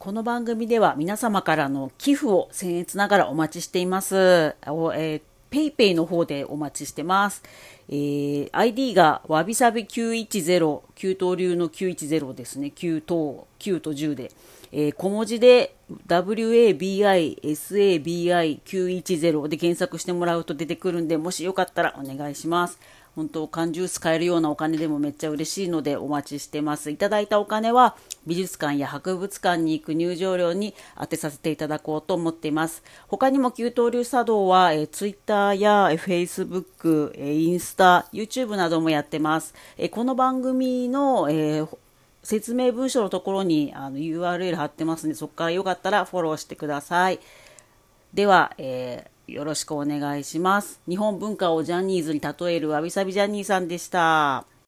この番組では皆様からの寄付を僭越ながらお待ちしています。おえーペイペイの方でお待ちしてます。えー、ID がわびさび910、旧東流の910ですね。9等、9と10で。えー、小文字で WABISABI910 で検索してもらうと出てくるんで、もしよかったらお願いします。本当、缶ジュース買えるようなお金でもめっちゃ嬉しいのでお待ちしてます。いただいたお金は美術館や博物館に行く入場料に当てさせていただこうと思っています。他にも給湯流茶道は、えー、Twitter や、えー、Facebook、えー、インスタ、YouTube などもやってます。えー、この番組の、えー説明文章のところにあの URL 貼ってますので、そこからよかったらフォローしてください。では、えーよろしくお願いします。日本文化をジャニーズに例えるわびさびジャニーさんでした。